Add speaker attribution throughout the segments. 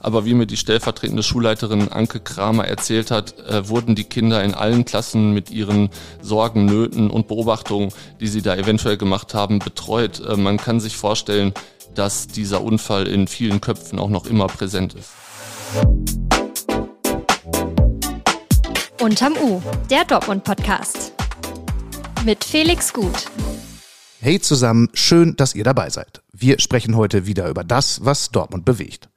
Speaker 1: Aber wie mir die stellvertretende Schulleiterin Anke Kramer erzählt hat, äh, wurden die Kinder in allen Klassen mit ihren Sorgen, Nöten und Beobachtungen, die sie da eventuell gemacht haben, betreut. Äh, man kann sich vorstellen, dass dieser Unfall in vielen Köpfen auch noch immer präsent ist.
Speaker 2: Unterm U, der Dortmund-Podcast. Mit Felix Gut.
Speaker 3: Hey zusammen, schön, dass ihr dabei seid. Wir sprechen heute wieder über das, was Dortmund bewegt.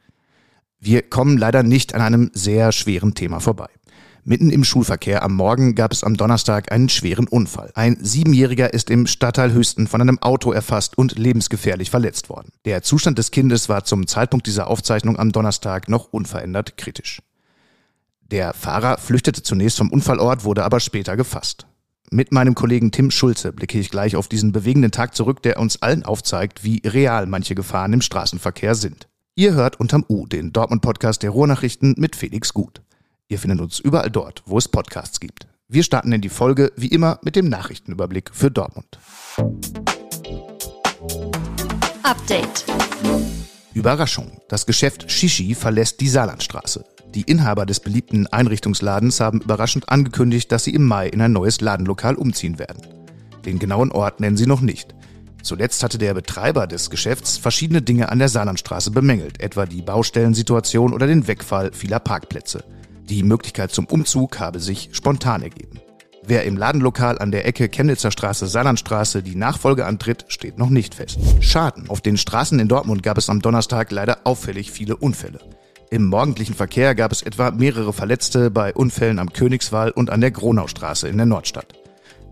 Speaker 3: Wir kommen leider nicht an einem sehr schweren Thema vorbei. Mitten im Schulverkehr am Morgen gab es am Donnerstag einen schweren Unfall. Ein Siebenjähriger ist im Stadtteil Hüsten von einem Auto erfasst und lebensgefährlich verletzt worden. Der Zustand des Kindes war zum Zeitpunkt dieser Aufzeichnung am Donnerstag noch unverändert kritisch. Der Fahrer flüchtete zunächst vom Unfallort, wurde aber später gefasst. Mit meinem Kollegen Tim Schulze blicke ich gleich auf diesen bewegenden Tag zurück, der uns allen aufzeigt, wie real manche Gefahren im Straßenverkehr sind. Ihr hört unterm U den Dortmund-Podcast der Ruhrnachrichten mit Felix Gut. Ihr findet uns überall dort, wo es Podcasts gibt. Wir starten in die Folge wie immer mit dem Nachrichtenüberblick für Dortmund.
Speaker 2: Update.
Speaker 3: Überraschung. Das Geschäft Shishi verlässt die Saarlandstraße. Die Inhaber des beliebten Einrichtungsladens haben überraschend angekündigt, dass sie im Mai in ein neues Ladenlokal umziehen werden. Den genauen Ort nennen sie noch nicht. Zuletzt hatte der Betreiber des Geschäfts verschiedene Dinge an der Saarlandstraße bemängelt, etwa die Baustellensituation oder den Wegfall vieler Parkplätze. Die Möglichkeit zum Umzug habe sich spontan ergeben. Wer im Ladenlokal an der Ecke Chemnitzer Straße Saarlandstraße die Nachfolge antritt, steht noch nicht fest. Schaden. Auf den Straßen in Dortmund gab es am Donnerstag leider auffällig viele Unfälle. Im morgendlichen Verkehr gab es etwa mehrere Verletzte bei Unfällen am Königswall und an der Gronaustraße in der Nordstadt.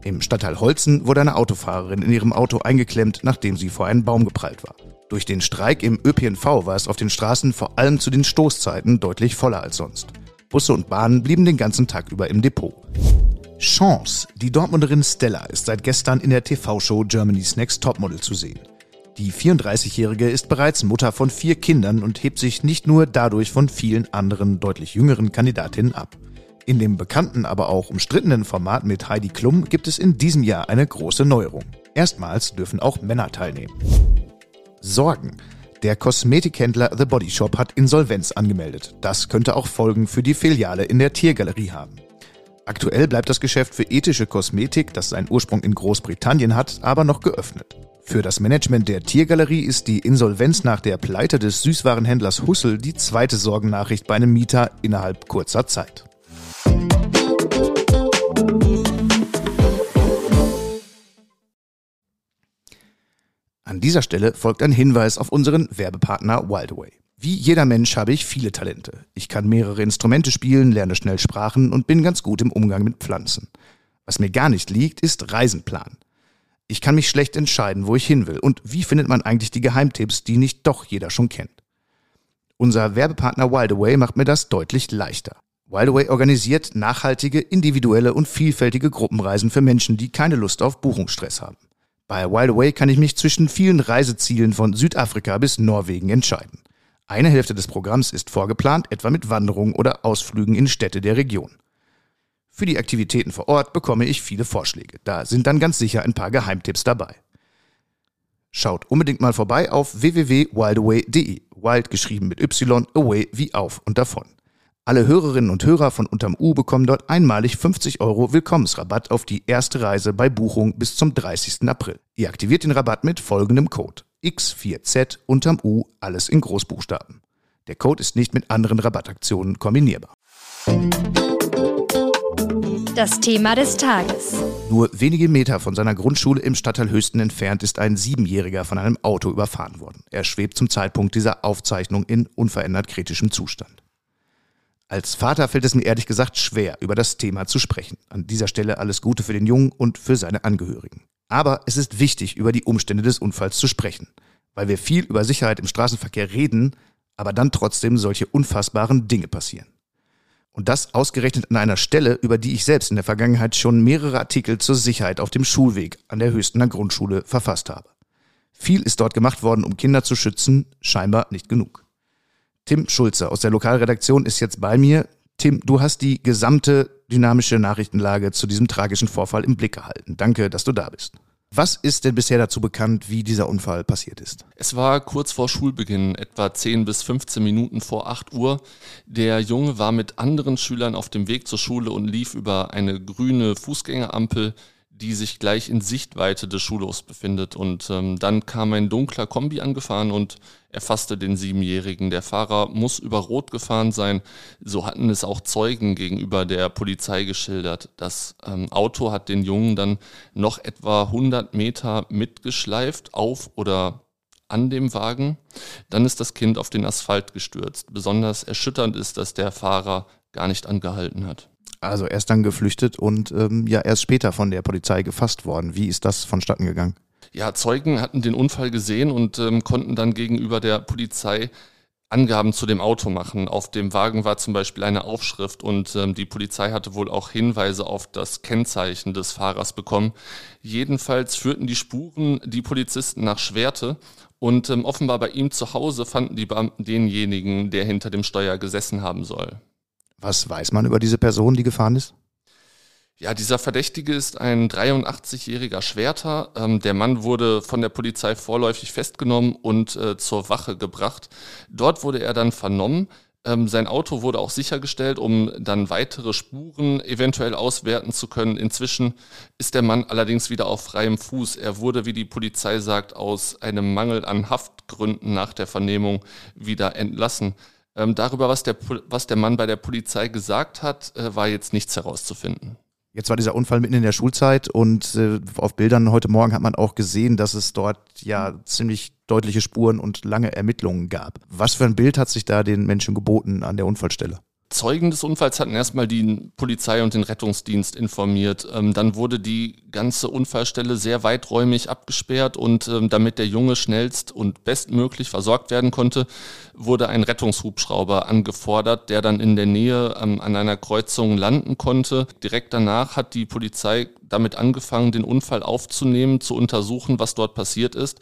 Speaker 3: Im Stadtteil Holzen wurde eine Autofahrerin in ihrem Auto eingeklemmt, nachdem sie vor einen Baum geprallt war. Durch den Streik im ÖPNV war es auf den Straßen vor allem zu den Stoßzeiten deutlich voller als sonst. Busse und Bahnen blieben den ganzen Tag über im Depot. Chance. Die Dortmunderin Stella ist seit gestern in der TV-Show Germany's Next Topmodel zu sehen. Die 34-Jährige ist bereits Mutter von vier Kindern und hebt sich nicht nur dadurch von vielen anderen deutlich jüngeren Kandidatinnen ab. In dem bekannten, aber auch umstrittenen Format mit Heidi Klum gibt es in diesem Jahr eine große Neuerung. Erstmals dürfen auch Männer teilnehmen. Sorgen. Der Kosmetikhändler The Body Shop hat Insolvenz angemeldet. Das könnte auch Folgen für die Filiale in der Tiergalerie haben. Aktuell bleibt das Geschäft für ethische Kosmetik, das seinen Ursprung in Großbritannien hat, aber noch geöffnet. Für das Management der Tiergalerie ist die Insolvenz nach der Pleite des Süßwarenhändlers Hussel die zweite Sorgennachricht bei einem Mieter innerhalb kurzer Zeit. An dieser Stelle folgt ein Hinweis auf unseren Werbepartner Wildaway. Wie jeder Mensch habe ich viele Talente. Ich kann mehrere Instrumente spielen, lerne schnell Sprachen und bin ganz gut im Umgang mit Pflanzen. Was mir gar nicht liegt, ist Reisenplan. Ich kann mich schlecht entscheiden, wo ich hin will und wie findet man eigentlich die Geheimtipps, die nicht doch jeder schon kennt. Unser Werbepartner Wildaway macht mir das deutlich leichter. Wildaway organisiert nachhaltige, individuelle und vielfältige Gruppenreisen für Menschen, die keine Lust auf Buchungsstress haben. Bei Wildaway kann ich mich zwischen vielen Reisezielen von Südafrika bis Norwegen entscheiden. Eine Hälfte des Programms ist vorgeplant, etwa mit Wanderungen oder Ausflügen in Städte der Region. Für die Aktivitäten vor Ort bekomme ich viele Vorschläge. Da sind dann ganz sicher ein paar Geheimtipps dabei. Schaut unbedingt mal vorbei auf www.wildaway.de. Wild geschrieben mit Y, away wie auf und davon. Alle Hörerinnen und Hörer von Unterm U bekommen dort einmalig 50 Euro Willkommensrabatt auf die erste Reise bei Buchung bis zum 30. April. Ihr aktiviert den Rabatt mit folgendem Code X4Z Unterm U, alles in Großbuchstaben. Der Code ist nicht mit anderen Rabattaktionen kombinierbar.
Speaker 2: Das Thema des Tages.
Speaker 3: Nur wenige Meter von seiner Grundschule im Stadtteil Höchsten entfernt ist ein Siebenjähriger von einem Auto überfahren worden. Er schwebt zum Zeitpunkt dieser Aufzeichnung in unverändert kritischem Zustand. Als Vater fällt es mir ehrlich gesagt schwer, über das Thema zu sprechen. An dieser Stelle alles Gute für den Jungen und für seine Angehörigen. Aber es ist wichtig, über die Umstände des Unfalls zu sprechen, weil wir viel über Sicherheit im Straßenverkehr reden, aber dann trotzdem solche unfassbaren Dinge passieren. Und das ausgerechnet an einer Stelle, über die ich selbst in der Vergangenheit schon mehrere Artikel zur Sicherheit auf dem Schulweg an der Höchstener Grundschule verfasst habe. Viel ist dort gemacht worden, um Kinder zu schützen, scheinbar nicht genug. Tim Schulze aus der Lokalredaktion ist jetzt bei mir. Tim, du hast die gesamte dynamische Nachrichtenlage zu diesem tragischen Vorfall im Blick gehalten. Danke, dass du da bist. Was ist denn bisher dazu bekannt, wie dieser Unfall passiert ist?
Speaker 1: Es war kurz vor Schulbeginn, etwa 10 bis 15 Minuten vor 8 Uhr. Der Junge war mit anderen Schülern auf dem Weg zur Schule und lief über eine grüne Fußgängerampel die sich gleich in Sichtweite des Schulhofs befindet. Und ähm, dann kam ein dunkler Kombi angefahren und erfasste den Siebenjährigen. Der Fahrer muss über Rot gefahren sein. So hatten es auch Zeugen gegenüber der Polizei geschildert. Das ähm, Auto hat den Jungen dann noch etwa 100 Meter mitgeschleift auf oder an dem Wagen. Dann ist das Kind auf den Asphalt gestürzt. Besonders erschütternd ist, dass der Fahrer gar nicht angehalten hat.
Speaker 3: Also er ist dann geflüchtet und ähm, ja erst später von der Polizei gefasst worden. Wie ist das vonstatten gegangen?
Speaker 1: Ja, Zeugen hatten den Unfall gesehen und ähm, konnten dann gegenüber der Polizei Angaben zu dem Auto machen. Auf dem Wagen war zum Beispiel eine Aufschrift und ähm, die Polizei hatte wohl auch Hinweise auf das Kennzeichen des Fahrers bekommen. Jedenfalls führten die Spuren die Polizisten nach Schwerte und ähm, offenbar bei ihm zu Hause fanden die Beamten denjenigen, der hinter dem Steuer gesessen haben soll.
Speaker 3: Was weiß man über diese Person, die gefahren ist?
Speaker 1: Ja, dieser Verdächtige ist ein 83-jähriger Schwerter. Ähm, der Mann wurde von der Polizei vorläufig festgenommen und äh, zur Wache gebracht. Dort wurde er dann vernommen. Ähm, sein Auto wurde auch sichergestellt, um dann weitere Spuren eventuell auswerten zu können. Inzwischen ist der Mann allerdings wieder auf freiem Fuß. Er wurde, wie die Polizei sagt, aus einem Mangel an Haftgründen nach der Vernehmung wieder entlassen. Ähm, darüber, was der, was der Mann bei der Polizei gesagt hat, äh, war jetzt nichts herauszufinden.
Speaker 3: Jetzt war dieser Unfall mitten in der Schulzeit und äh, auf Bildern heute Morgen hat man auch gesehen, dass es dort ja ziemlich deutliche Spuren und lange Ermittlungen gab. Was für ein Bild hat sich da den Menschen geboten an der Unfallstelle?
Speaker 1: Zeugen des Unfalls hatten erstmal die Polizei und den Rettungsdienst informiert. Ähm, dann wurde die ganze Unfallstelle sehr weiträumig abgesperrt und ähm, damit der Junge schnellst und bestmöglich versorgt werden konnte, wurde ein Rettungshubschrauber angefordert, der dann in der Nähe ähm, an einer Kreuzung landen konnte. Direkt danach hat die Polizei damit angefangen, den Unfall aufzunehmen, zu untersuchen, was dort passiert ist.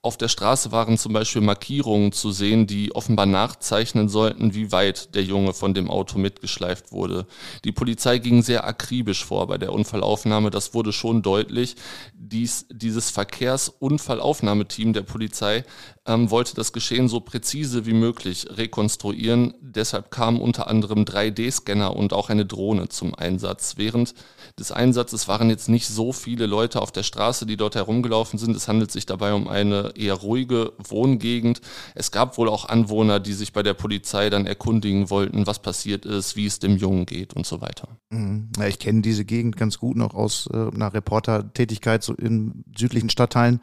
Speaker 1: Auf der Straße waren zum Beispiel Markierungen zu sehen, die offenbar nachzeichnen sollten, wie weit der Junge von dem Auto mitgeschleift wurde. Die Polizei ging sehr akribisch vor bei der Unfallaufnahme. Das wurde schon deutlich. Dies, dieses Verkehrsunfallaufnahmeteam der Polizei ähm, wollte das Geschehen so präzise wie möglich rekonstruieren. Deshalb kamen unter anderem 3D-Scanner und auch eine Drohne zum Einsatz. Während des Einsatzes waren jetzt nicht so viele Leute auf der Straße, die dort herumgelaufen sind. Es handelt sich dabei um eine eher ruhige Wohngegend. Es gab wohl auch Anwohner, die sich bei der Polizei dann erkundigen wollten, was passiert ist, wie es dem Jungen geht und so weiter.
Speaker 3: Mhm. Ja, ich kenne diese Gegend ganz gut noch aus äh, einer Reportertätigkeit so in südlichen Stadtteilen.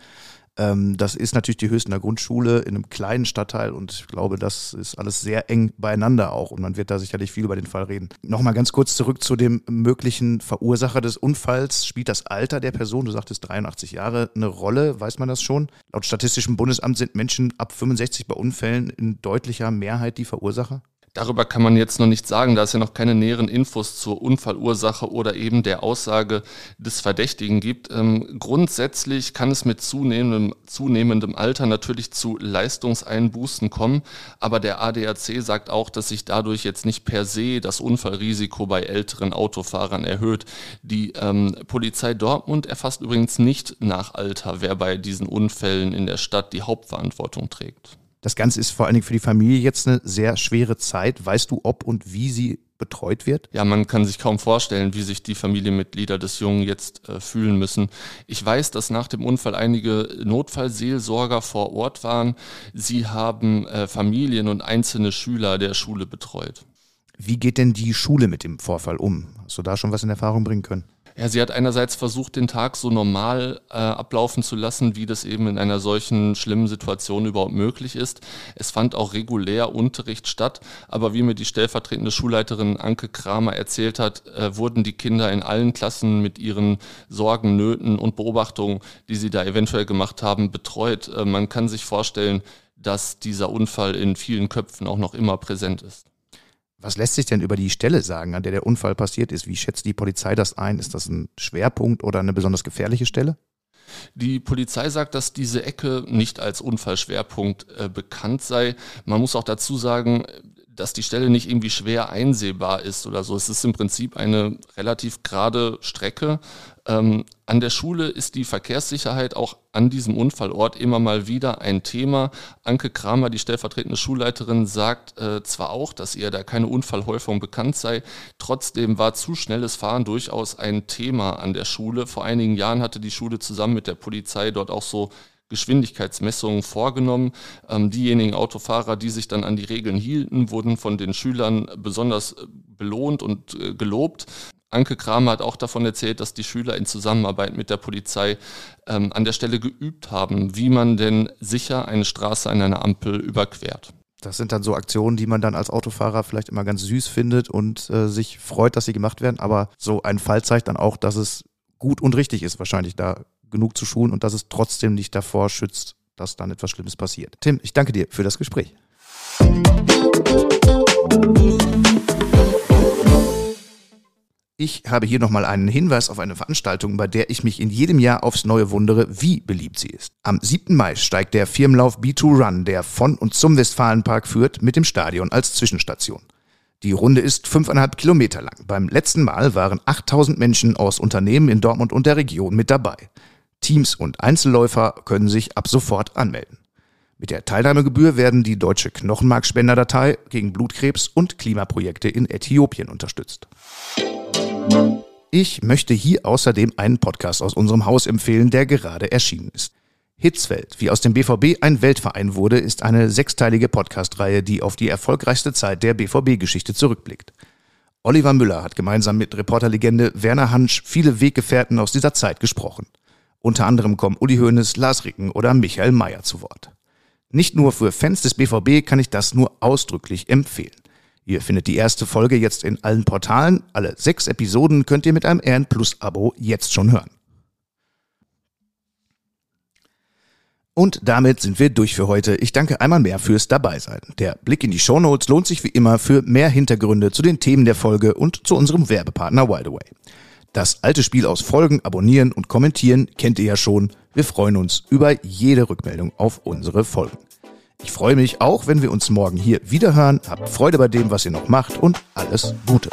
Speaker 3: Ähm, das ist natürlich die Höchstner Grundschule in einem kleinen Stadtteil und ich glaube, das ist alles sehr eng beieinander auch und man wird da sicherlich viel über den Fall reden. Nochmal ganz kurz zurück zu dem möglichen Verursacher des Unfalls. Spielt das Alter der Person, du sagtest 83 Jahre, eine Rolle? Weiß man das schon? Laut Statistischem Bundesamt sind Menschen ab 65 bei Unfällen in deutlicher Mehrheit die Verursacher?
Speaker 1: Darüber kann man jetzt noch nicht sagen, da es ja noch keine näheren Infos zur Unfallursache oder eben der Aussage des Verdächtigen gibt. Ähm, grundsätzlich kann es mit zunehmendem, zunehmendem Alter natürlich zu Leistungseinbußen kommen, aber der ADAC sagt auch, dass sich dadurch jetzt nicht per se das Unfallrisiko bei älteren Autofahrern erhöht. Die ähm, Polizei Dortmund erfasst übrigens nicht nach Alter, wer bei diesen Unfällen in der Stadt die Hauptverantwortung trägt.
Speaker 3: Das Ganze ist vor allen Dingen für die Familie jetzt eine sehr schwere Zeit. Weißt du, ob und wie sie betreut wird?
Speaker 1: Ja, man kann sich kaum vorstellen, wie sich die Familienmitglieder des Jungen jetzt äh, fühlen müssen. Ich weiß, dass nach dem Unfall einige Notfallseelsorger vor Ort waren. Sie haben äh, Familien und einzelne Schüler der Schule betreut.
Speaker 3: Wie geht denn die Schule mit dem Vorfall um? Hast du da schon was in Erfahrung bringen können?
Speaker 1: Ja, sie hat einerseits versucht, den Tag so normal äh, ablaufen zu lassen, wie das eben in einer solchen schlimmen Situation überhaupt möglich ist. Es fand auch regulär Unterricht statt, aber wie mir die stellvertretende Schulleiterin Anke Kramer erzählt hat, äh, wurden die Kinder in allen Klassen mit ihren Sorgen, Nöten und Beobachtungen, die sie da eventuell gemacht haben, betreut. Äh, man kann sich vorstellen, dass dieser Unfall in vielen Köpfen auch noch immer präsent ist.
Speaker 3: Was lässt sich denn über die Stelle sagen, an der der Unfall passiert ist? Wie schätzt die Polizei das ein? Ist das ein Schwerpunkt oder eine besonders gefährliche Stelle?
Speaker 1: Die Polizei sagt, dass diese Ecke nicht als Unfallschwerpunkt äh, bekannt sei. Man muss auch dazu sagen, dass die Stelle nicht irgendwie schwer einsehbar ist oder so. Es ist im Prinzip eine relativ gerade Strecke. Ähm, an der Schule ist die Verkehrssicherheit auch an diesem Unfallort immer mal wieder ein Thema. Anke Kramer, die stellvertretende Schulleiterin, sagt äh, zwar auch, dass ihr da keine Unfallhäufung bekannt sei, trotzdem war zu schnelles Fahren durchaus ein Thema an der Schule. Vor einigen Jahren hatte die Schule zusammen mit der Polizei dort auch so Geschwindigkeitsmessungen vorgenommen. Ähm, diejenigen Autofahrer, die sich dann an die Regeln hielten, wurden von den Schülern besonders äh, belohnt und äh, gelobt. Anke Kramer hat auch davon erzählt, dass die Schüler in Zusammenarbeit mit der Polizei ähm, an der Stelle geübt haben, wie man denn sicher eine Straße an einer Ampel überquert.
Speaker 3: Das sind dann so Aktionen, die man dann als Autofahrer vielleicht immer ganz süß findet und äh, sich freut, dass sie gemacht werden. Aber so ein Fall zeigt dann auch, dass es gut und richtig ist, wahrscheinlich da genug zu schulen und dass es trotzdem nicht davor schützt, dass dann etwas Schlimmes passiert. Tim, ich danke dir für das Gespräch. Ich habe hier nochmal einen Hinweis auf eine Veranstaltung, bei der ich mich in jedem Jahr aufs Neue wundere, wie beliebt sie ist. Am 7. Mai steigt der Firmenlauf B2 Run, der von und zum Westfalenpark führt, mit dem Stadion als Zwischenstation. Die Runde ist fünfeinhalb Kilometer lang. Beim letzten Mal waren 8000 Menschen aus Unternehmen in Dortmund und der Region mit dabei. Teams und Einzelläufer können sich ab sofort anmelden. Mit der Teilnahmegebühr werden die deutsche Knochenmarkspenderdatei gegen Blutkrebs und Klimaprojekte in Äthiopien unterstützt. Ich möchte hier außerdem einen Podcast aus unserem Haus empfehlen, der gerade erschienen ist. Hitzfeld, wie aus dem BVB ein Weltverein wurde, ist eine sechsteilige Podcast-Reihe, die auf die erfolgreichste Zeit der BVB-Geschichte zurückblickt. Oliver Müller hat gemeinsam mit Reporterlegende Werner Hansch viele Weggefährten aus dieser Zeit gesprochen. Unter anderem kommen Uli Hoeneß, Lars Ricken oder Michael Mayer zu Wort. Nicht nur für Fans des BVB kann ich das nur ausdrücklich empfehlen. Ihr findet die erste Folge jetzt in allen Portalen. Alle sechs Episoden könnt ihr mit einem RN Plus Abo jetzt schon hören. Und damit sind wir durch für heute. Ich danke einmal mehr fürs Dabeisein. Der Blick in die Shownotes lohnt sich wie immer für mehr Hintergründe zu den Themen der Folge und zu unserem Werbepartner Wildaway. Das alte Spiel aus Folgen, Abonnieren und Kommentieren kennt ihr ja schon. Wir freuen uns über jede Rückmeldung auf unsere Folgen. Ich freue mich auch, wenn wir uns morgen hier wieder hören. Habt Freude bei dem, was ihr noch macht und alles Gute.